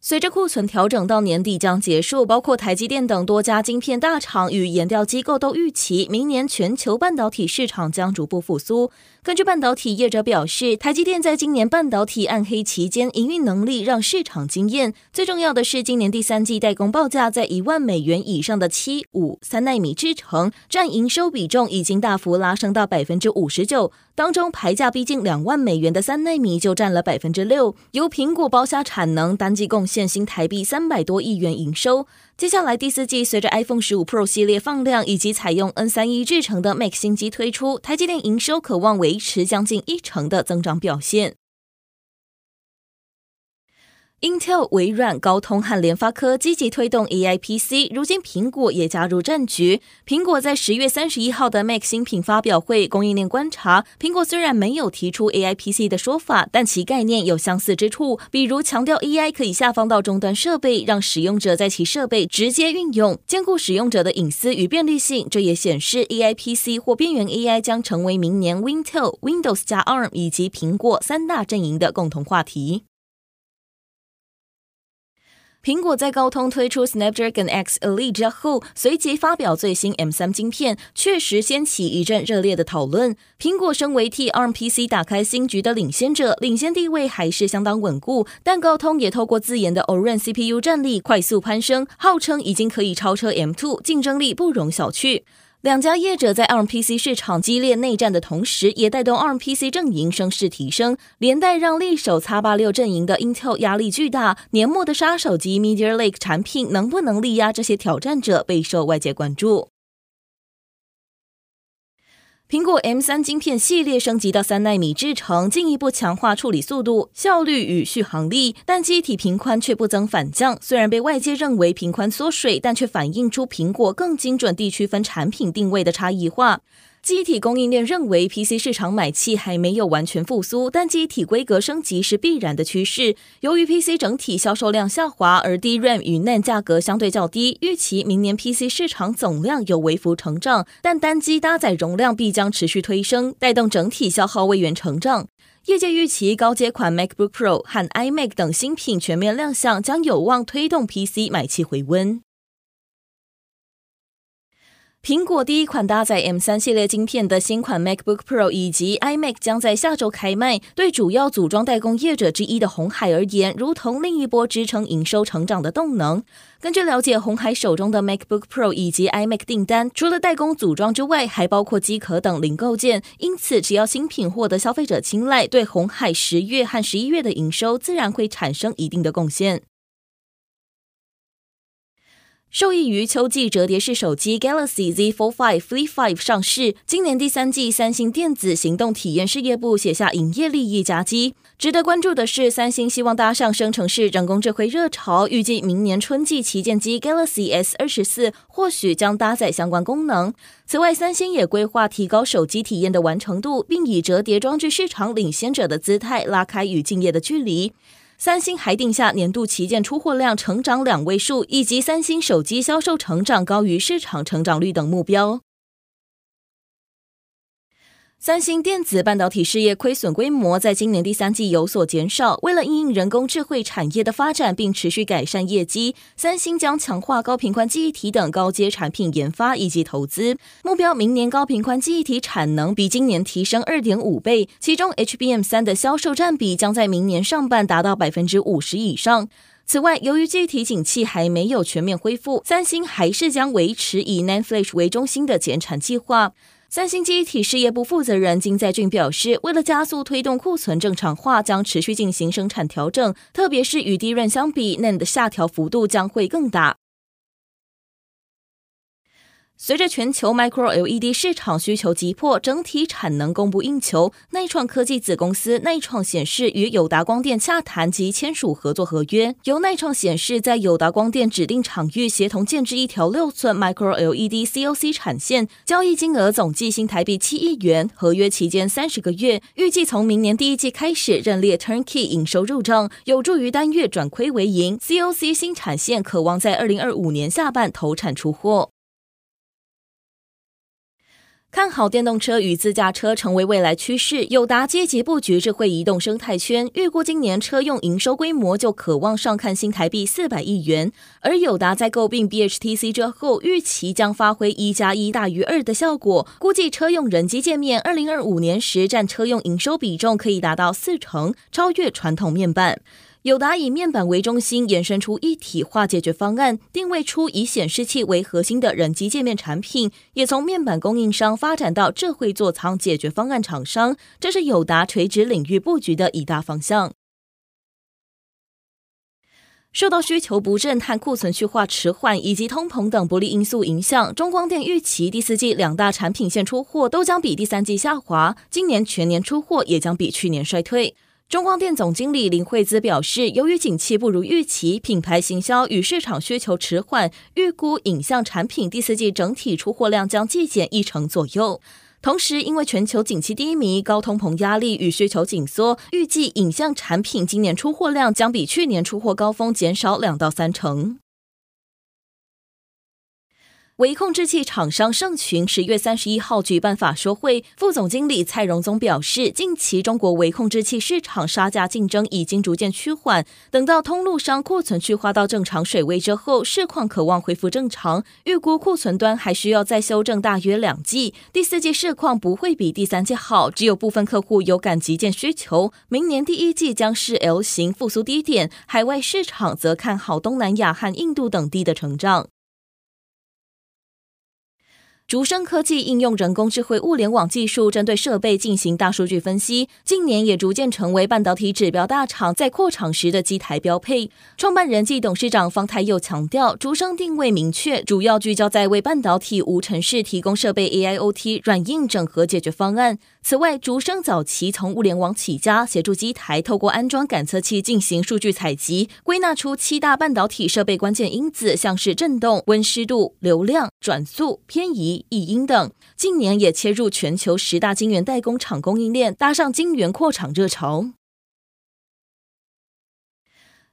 随着库存调整到年底将结束，包括台积电等多家晶片大厂与研调机构都预期，明年全球半导体市场将逐步复苏。根据半导体业者表示，台积电在今年半导体暗黑期间营运能力让市场惊艳。最重要的是，今年第三季代工报价在一万美元以上的七五三奈米制程占营收比重已经大幅拉升到百分之五十九，当中排价逼近两万美元的三奈米就占了百分之六。由苹果包下产能，单季现新台币三百多亿元营收。接下来第四季，随着 iPhone 十五 Pro 系列放量以及采用 N 三一制成的 Mac 新机推出，台积电营收可望维持将近一成的增长表现。Intel、微软、高通和联发科积极推动 AI PC，如今苹果也加入战局。苹果在十月三十一号的 Mac 新品发表会，供应链观察，苹果虽然没有提出 AI PC 的说法，但其概念有相似之处，比如强调 AI 可以下放到终端设备，让使用者在其设备直接运用，兼顾使用者的隐私与便利性。这也显示 AI PC 或边缘 AI 将成为明年 Intel、Windows 加 ARM 以及苹果三大阵营的共同话题。苹果在高通推出 Snapdragon X Elite 之后，随即发表最新 M 三晶片，确实掀起一阵热烈的讨论。苹果身为 T R P C 打开新局的领先者，领先地位还是相当稳固。但高通也透过自研的 Orin CPU 战力快速攀升，号称已经可以超车 M2，竞争力不容小觑。两家业者在 ARM PC 市场激烈内战的同时，也带动 ARM PC 阵营声势提升，连带让力手 X86 阵营的 Intel 压力巨大。年末的杀手级 Meteor Lake 产品能不能力压这些挑战者，备受外界关注。苹果 M 三晶片系列升级到三纳米制程，进一步强化处理速度、效率与续航力，但机体频宽却不增反降。虽然被外界认为频宽缩水，但却反映出苹果更精准地区分产品定位的差异化。机体供应链认为，PC 市场买气还没有完全复苏，但机体规格升级是必然的趋势。由于 PC 整体销售量下滑，而 DRAM 与 NAND 价格相对较低，预期明年 PC 市场总量有微幅成长，但单机搭载容量必将持续推升，带动整体消耗位元成长。业界预期高阶款 MacBook Pro 和 iMac 等新品全面亮相，将有望推动 PC 买气回温。苹果第一款搭载 M3 系列晶片的新款 MacBook Pro 以及 iMac 将在下周开卖。对主要组装代工业者之一的鸿海而言，如同另一波支撑营收成长的动能。根据了解，鸿海手中的 MacBook Pro 以及 iMac 订单，除了代工组装之外，还包括机壳等零构件。因此，只要新品获得消费者青睐，对鸿海十月和十一月的营收自然会产生一定的贡献。受益于秋季折叠式手机 Galaxy Z Fold 5 Flip 5上市，今年第三季三星电子行动体验事业部写下营业利益佳绩。值得关注的是，三星希望搭上生成式人工智慧热潮，预计明年春季旗舰机 Galaxy S 二十四或许将搭载相关功能。此外，三星也规划提高手机体验的完成度，并以折叠装置市场领先者的姿态拉开与竞业的距离。三星还定下年度旗舰出货量成长两位数，以及三星手机销售成长高于市场成长率等目标。三星电子半导体事业亏损规模在今年第三季有所减少。为了因应人工智慧产业的发展，并持续改善业绩，三星将强化高频宽记忆体等高阶产品研发以及投资，目标明年高频宽记忆体产能比今年提升二点五倍，其中 HBM 三的销售占比将在明年上半达到百分之五十以上。此外，由于记忆体景气还没有全面恢复，三星还是将维持以 n a n f l a s h 为中心的减产计划。三星机体事业部负责人金在俊表示，为了加速推动库存正常化，将持续进行生产调整，特别是与利润相比，NAND 的下调幅度将会更大。随着全球 Micro LED 市场需求急迫，整体产能供不应求，内创科技子公司内创显示与友达光电洽谈及签署合作合约，由内创显示在友达光电指定场域协同建置一条六寸 Micro LED COC 产线，交易金额总计新台币七亿元，合约期间三十个月，预计从明年第一季开始认列 Turnkey 营收入账，有助于单月转亏为盈。COC 新产线可望在二零二五年下半投产出货。看好电动车与自驾车成为未来趋势，友达积极布局智慧移动生态圈，预估今年车用营收规模就可望上看新台币四百亿元。而友达在购并 BHTC 之后，预期将发挥一加一大于二的效果，估计车用人机界面二零二五年时占车用营收比重可以达到四成，超越传统面板。友达以面板为中心，延伸出一体化解决方案，定位出以显示器为核心的人机界面产品，也从面板供应商发展到智慧座舱解决方案厂商，这是友达垂直领域布局的一大方向。受到需求不振和库存去化迟缓以及通膨等不利因素影响，中光电预期第四季两大产品线出货都将比第三季下滑，今年全年出货也将比去年衰退。中光电总经理林惠姿表示，由于景气不如预期，品牌行销与市场需求迟缓，预估影像产品第四季整体出货量将季减一成左右。同时，因为全球景气低迷、高通膨压力与需求紧缩，预计影像产品今年出货量将比去年出货高峰减少两到三成。微控制器厂商盛群十月三十一号举办法说会，副总经理蔡荣宗表示，近期中国微控制器市场杀价竞争已经逐渐趋缓，等到通路商库存去化到正常水位之后，市况可望恢复正常。预估库存端还需要再修正大约两季，第四季市况不会比第三季好，只有部分客户有赶急件需求。明年第一季将是 L 型复苏低点，海外市场则看好东南亚和印度等地的成长。竹升科技应用人工智慧物联网技术，针对设备进行大数据分析，近年也逐渐成为半导体指标大厂在扩厂时的机台标配。创办人暨董事长方太佑强调，竹升定位明确，主要聚焦在为半导体无尘室提供设备 AIoT 软硬整合解决方案。此外，竹升早期从物联网起家，协助机台透过安装感测器进行数据采集，归纳出七大半导体设备关键因子，像是震动、温湿度、流量、转速、偏移。异音等，近年也切入全球十大晶圆代工厂供应链，搭上晶圆扩厂热潮。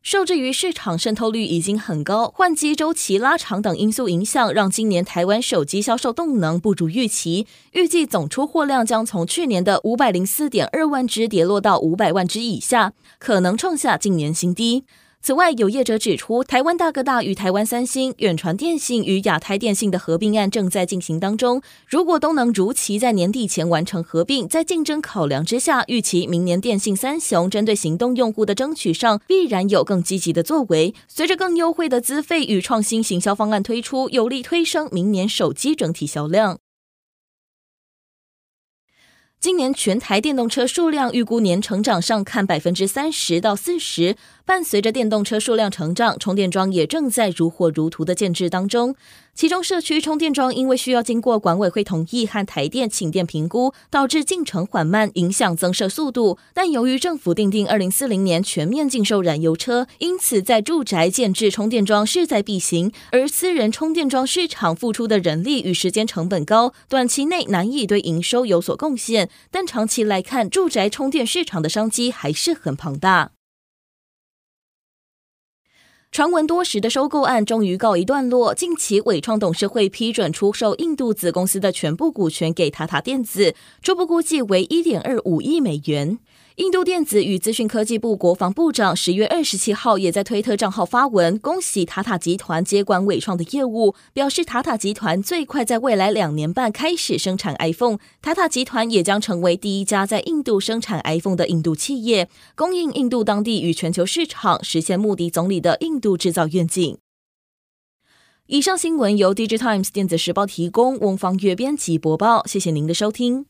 受制于市场渗透率已经很高，换机周期拉长等因素影响，让今年台湾手机销售动能不如预期。预计总出货量将从去年的五百零四点二万只跌落到五百万只以下，可能创下近年新低。此外，有业者指出，台湾大哥大与台湾三星、远传电信与亚太电信的合并案正在进行当中。如果都能如期在年底前完成合并，在竞争考量之下，预期明年电信三雄针对行动用户的争取上，必然有更积极的作为。随着更优惠的资费与创新行销方案推出，有力推升明年手机整体销量。今年全台电动车数量预估年成长上看百分之三十到四十。伴随着电动车数量成长，充电桩也正在如火如荼的建制当中。其中社区充电桩因为需要经过管委会同意和台电请电评估，导致进程缓慢，影响增设速度。但由于政府订定二零四零年全面禁售燃油车，因此在住宅建置充电桩势在必行。而私人充电桩市场付出的人力与时间成本高，短期内难以对营收有所贡献。但长期来看，住宅充电市场的商机还是很庞大。传闻多时的收购案终于告一段落。近期，伟创董事会批准出售印度子公司的全部股权给塔塔电子，初步估计为一点二五亿美元。印度电子与资讯科技部国防部长十月二十七号也在推特账号发文，恭喜塔塔集团接管伟创的业务，表示塔塔集团最快在未来两年半开始生产 iPhone。塔塔集团也将成为第一家在印度生产 iPhone 的印度企业，供应印度当地与全球市场，实现穆迪总理的印度制造愿景。以上新闻由 DigiTimes 电子时报提供，翁方月编辑播报，谢谢您的收听。